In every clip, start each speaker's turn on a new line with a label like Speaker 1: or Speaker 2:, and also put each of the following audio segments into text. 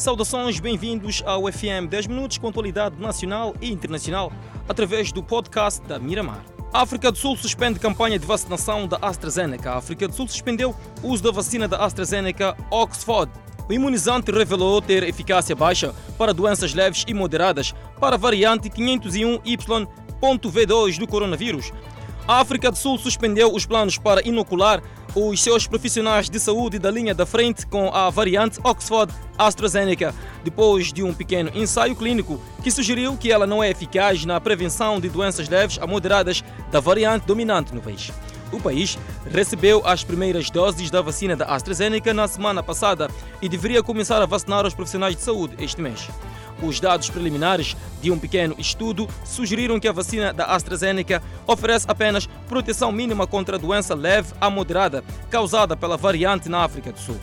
Speaker 1: Saudações, bem-vindos ao FM 10 Minutos com atualidade nacional e internacional através do podcast da Miramar. A África do Sul suspende campanha de vacinação da AstraZeneca. A África do Sul suspendeu o uso da vacina da AstraZeneca Oxford. O imunizante revelou ter eficácia baixa para doenças leves e moderadas para a variante 501Y.V2 do coronavírus. A África do Sul suspendeu os planos para inocular os seus profissionais de saúde da linha da frente com a variante Oxford AstraZeneca, depois de um pequeno ensaio clínico que sugeriu que ela não é eficaz na prevenção de doenças leves a moderadas da variante dominante no país. O país recebeu as primeiras doses da vacina da AstraZeneca na semana passada e deveria começar a vacinar os profissionais de saúde este mês. Os dados preliminares de um pequeno estudo sugeriram que a vacina da AstraZeneca oferece apenas proteção mínima contra a doença leve a moderada causada pela variante na África do Sul.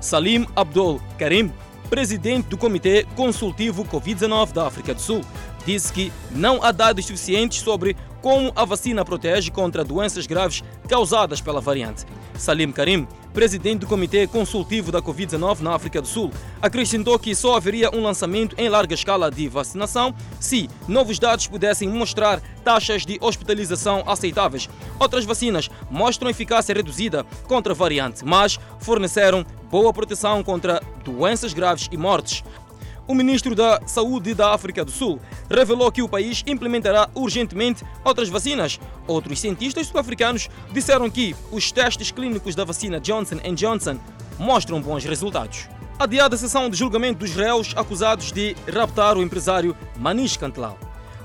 Speaker 1: Salim Abdul Karim, presidente do Comitê Consultivo Covid-19 da África do Sul, disse que não há dados suficientes sobre como a vacina protege contra doenças graves causadas pela variante. Salim Karim, presidente do Comitê Consultivo da Covid-19 na África do Sul, acrescentou que só haveria um lançamento em larga escala de vacinação se novos dados pudessem mostrar taxas de hospitalização aceitáveis. Outras vacinas mostram eficácia reduzida contra a variante, mas forneceram boa proteção contra doenças graves e mortes. O ministro da Saúde da África do Sul revelou que o país implementará urgentemente outras vacinas. Outros cientistas sul-africanos disseram que os testes clínicos da vacina Johnson Johnson mostram bons resultados. Adiada a sessão de julgamento dos réus acusados de raptar o empresário Manish Cantelal.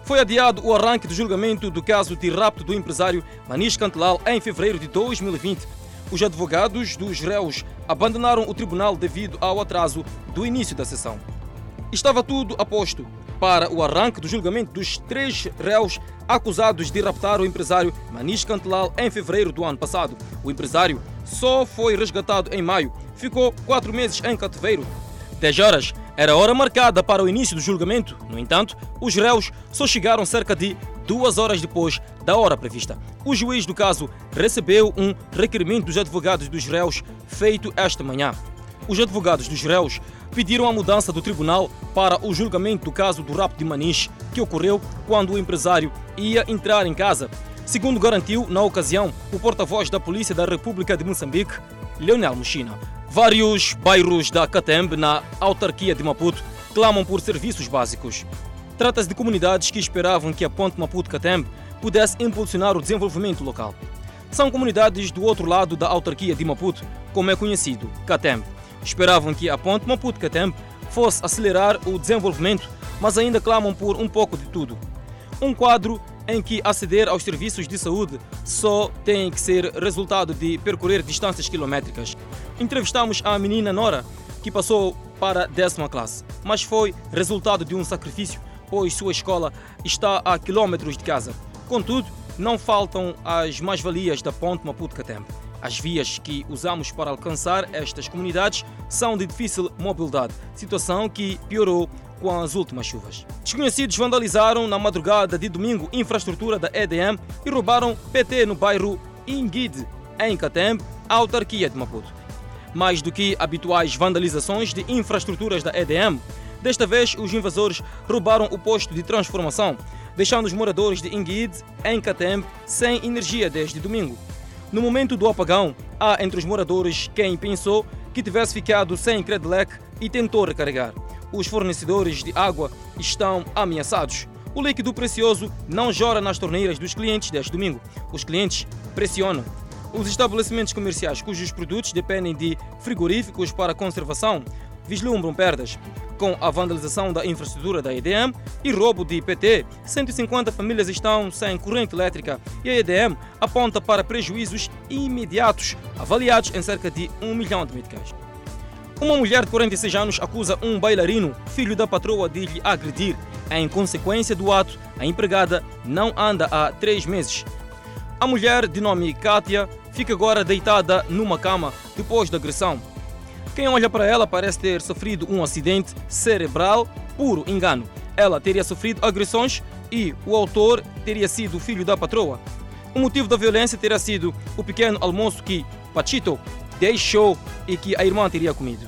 Speaker 1: Foi adiado o arranque do julgamento do caso de rapto do empresário Manish Cantelal em fevereiro de 2020. Os advogados dos réus abandonaram o tribunal devido ao atraso do início da sessão. Estava tudo a posto para o arranque do julgamento dos três réus acusados de raptar o empresário Manish Cantelal em fevereiro do ano passado. O empresário só foi resgatado em maio, ficou quatro meses em cativeiro. 10 horas era a hora marcada para o início do julgamento. No entanto, os réus só chegaram cerca de duas horas depois da hora prevista. O juiz do caso recebeu um requerimento dos advogados dos réus feito esta manhã. Os advogados dos réus pediram a mudança do tribunal para o julgamento do caso do rapto de Maniche, que ocorreu quando o empresário ia entrar em casa. Segundo garantiu, na ocasião, o porta-voz da Polícia da República de Moçambique, Leonel Mochina. Vários bairros da Catembe, na autarquia de Maputo, clamam por serviços básicos. Trata-se de comunidades que esperavam que a ponte Maputo-Catembe pudesse impulsionar o desenvolvimento local. São comunidades do outro lado da autarquia de Maputo, como é conhecido, Catembe. Esperavam que a ponte Maputo-Catembe fosse acelerar o desenvolvimento, mas ainda clamam por um pouco de tudo. Um quadro em que aceder aos serviços de saúde só tem que ser resultado de percorrer distâncias quilométricas. Entrevistamos a menina Nora, que passou para décima classe, mas foi resultado de um sacrifício, pois sua escola está a quilómetros de casa. Contudo, não faltam as mais-valias da ponte Maputo-Catembe. As vias que usamos para alcançar estas comunidades são de difícil mobilidade, situação que piorou com as últimas chuvas. Desconhecidos vandalizaram na madrugada de domingo infraestrutura da EDM e roubaram PT no bairro Inguide, em Catembe, autarquia de Maputo. Mais do que habituais vandalizações de infraestruturas da EDM, desta vez os invasores roubaram o posto de transformação, deixando os moradores de Inguide, em Catembe, sem energia desde domingo. No momento do apagão, há entre os moradores quem pensou que tivesse ficado sem Credlec e tentou recarregar. Os fornecedores de água estão ameaçados. O líquido precioso não jora nas torneiras dos clientes deste domingo. Os clientes pressionam. Os estabelecimentos comerciais cujos produtos dependem de frigoríficos para conservação vislumbram perdas. Com a vandalização da infraestrutura da EDM e roubo de IPT, 150 famílias estão sem corrente elétrica e a EDM aponta para prejuízos imediatos, avaliados em cerca de 1 milhão de meticais. Uma mulher de 46 anos acusa um bailarino, filho da patroa, de lhe agredir. Em consequência do ato, a empregada não anda há três meses. A mulher, de nome Kátia, fica agora deitada numa cama depois da agressão. Quem olha para ela parece ter sofrido um acidente cerebral, puro engano. Ela teria sofrido agressões e o autor teria sido o filho da patroa. O motivo da violência teria sido o pequeno almoço que Pachito deixou e que a irmã teria comido.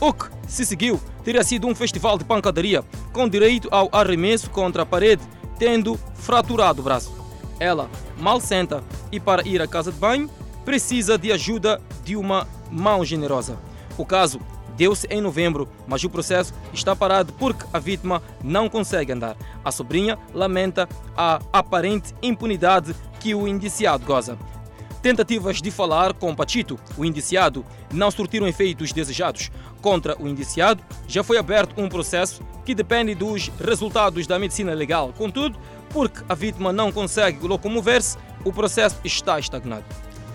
Speaker 1: O que se seguiu teria sido um festival de pancadaria, com direito ao arremesso contra a parede, tendo fraturado o braço. Ela mal senta e, para ir à casa de banho, precisa de ajuda de uma mão generosa. O caso deu-se em novembro, mas o processo está parado porque a vítima não consegue andar. A sobrinha lamenta a aparente impunidade que o indiciado goza. Tentativas de falar com Pachito, o indiciado, não surtiram efeitos desejados. Contra o indiciado, já foi aberto um processo que depende dos resultados da medicina legal. Contudo, porque a vítima não consegue locomover-se, o processo está estagnado.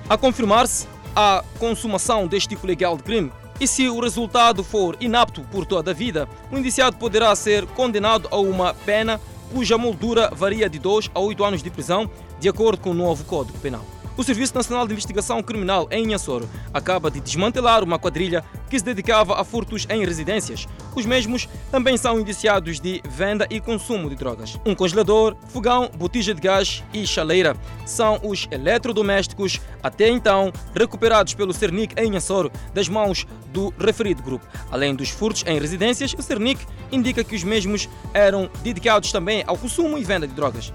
Speaker 1: A confirmar-se a consumação deste tipo legal de crime, e se o resultado for inapto por toda a vida, o indiciado poderá ser condenado a uma pena cuja moldura varia de 2 a 8 anos de prisão, de acordo com o novo Código Penal. O Serviço Nacional de Investigação Criminal em Inhassoro acaba de desmantelar uma quadrilha que se dedicava a furtos em residências. Os mesmos também são indiciados de venda e consumo de drogas. Um congelador, fogão, botija de gás e chaleira são os eletrodomésticos até então recuperados pelo Cernic em Inhassoro das mãos do referido grupo. Além dos furtos em residências, o Cernic indica que os mesmos eram dedicados também ao consumo e venda de drogas.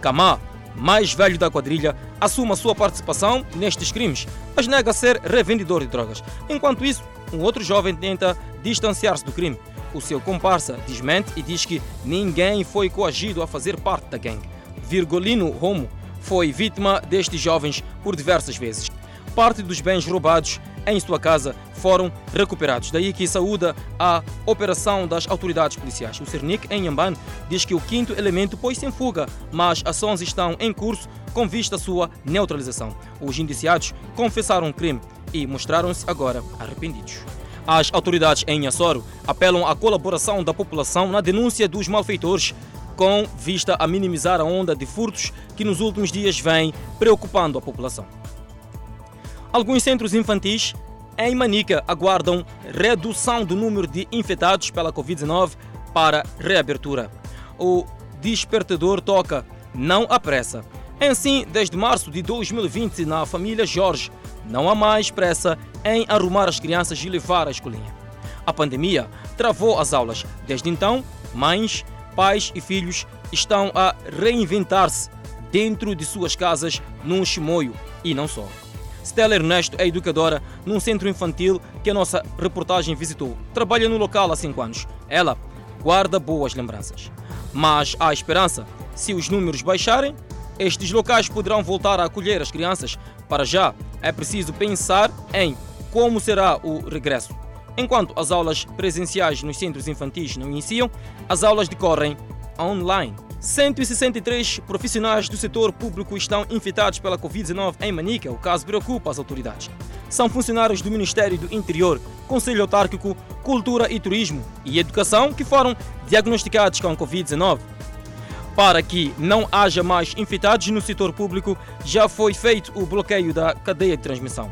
Speaker 1: Camá mais velho da quadrilha, assume a sua participação nestes crimes, mas nega ser revendedor de drogas. Enquanto isso, um outro jovem tenta distanciar-se do crime. O seu comparsa desmente e diz que ninguém foi coagido a fazer parte da gangue. Virgolino Romo foi vítima destes jovens por diversas vezes. Parte dos bens roubados em sua casa foram recuperados. Daí que saúda a operação das autoridades policiais. O Cernic, em Yamban, diz que o quinto elemento pôs-se em fuga, mas ações estão em curso com vista à sua neutralização. Os indiciados confessaram o crime e mostraram-se agora arrependidos. As autoridades em Açoro apelam à colaboração da população na denúncia dos malfeitores com vista a minimizar a onda de furtos que nos últimos dias vem preocupando a população. Alguns centros infantis em Manica aguardam redução do número de infectados pela Covid-19 para reabertura. O despertador toca, não apressa. Assim, desde março de 2020, na família Jorge, não há mais pressa em arrumar as crianças e levar à escolinha. A pandemia travou as aulas. Desde então, mães, pais e filhos estão a reinventar-se dentro de suas casas num chimoio e não só. Stella Ernesto é educadora num centro infantil que a nossa reportagem visitou. Trabalha no local há 5 anos. Ela guarda boas lembranças. Mas há esperança. Se os números baixarem, estes locais poderão voltar a acolher as crianças. Para já, é preciso pensar em como será o regresso. Enquanto as aulas presenciais nos centros infantis não iniciam, as aulas decorrem online. 163 profissionais do setor público estão infectados pela Covid-19 em Manica. O caso preocupa as autoridades. São funcionários do Ministério do Interior, Conselho Autárquico, Cultura e Turismo e Educação que foram diagnosticados com Covid-19. Para que não haja mais infectados no setor público, já foi feito o bloqueio da cadeia de transmissão.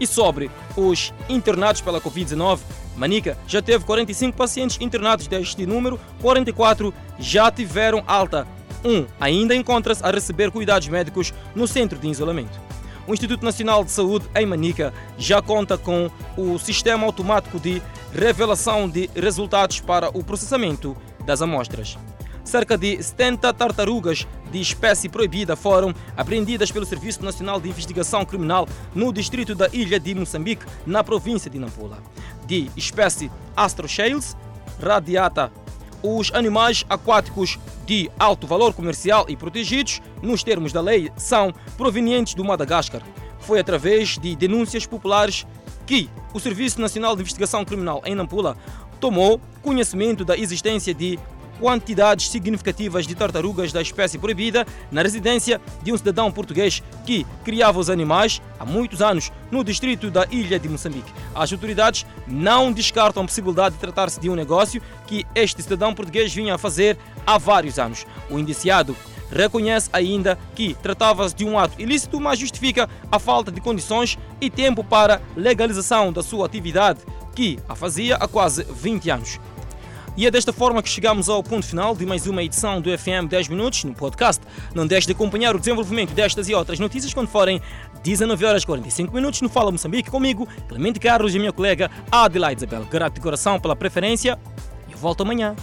Speaker 1: E sobre os internados pela Covid-19, Manica já teve 45 pacientes internados deste número, 44 já tiveram alta. Um ainda encontra-se a receber cuidados médicos no centro de isolamento. O Instituto Nacional de Saúde em Manica já conta com o sistema automático de revelação de resultados para o processamento das amostras cerca de 70 tartarugas de espécie proibida foram apreendidas pelo Serviço Nacional de Investigação Criminal no distrito da Ilha de Moçambique, na província de Nampula. De espécie Astrochales radiata, os animais aquáticos de alto valor comercial e protegidos, nos termos da lei, são provenientes do Madagascar. Foi através de denúncias populares que o Serviço Nacional de Investigação Criminal em Nampula tomou conhecimento da existência de quantidades significativas de tartarugas da espécie proibida na residência de um cidadão português que criava os animais há muitos anos no distrito da ilha de Moçambique. As autoridades não descartam a possibilidade de tratar-se de um negócio que este cidadão português vinha a fazer há vários anos. O indiciado reconhece ainda que tratava-se de um ato ilícito, mas justifica a falta de condições e tempo para legalização da sua atividade, que a fazia há quase 20 anos. E é desta forma que chegamos ao ponto final de mais uma edição do FM 10 Minutos no podcast. Não deixe de acompanhar o desenvolvimento destas e outras notícias quando forem 19 horas e 45 minutos no Fala Moçambique comigo, Clemente Carlos e minha colega Adelaide Isabel. Grato de coração pela preferência e eu volto amanhã.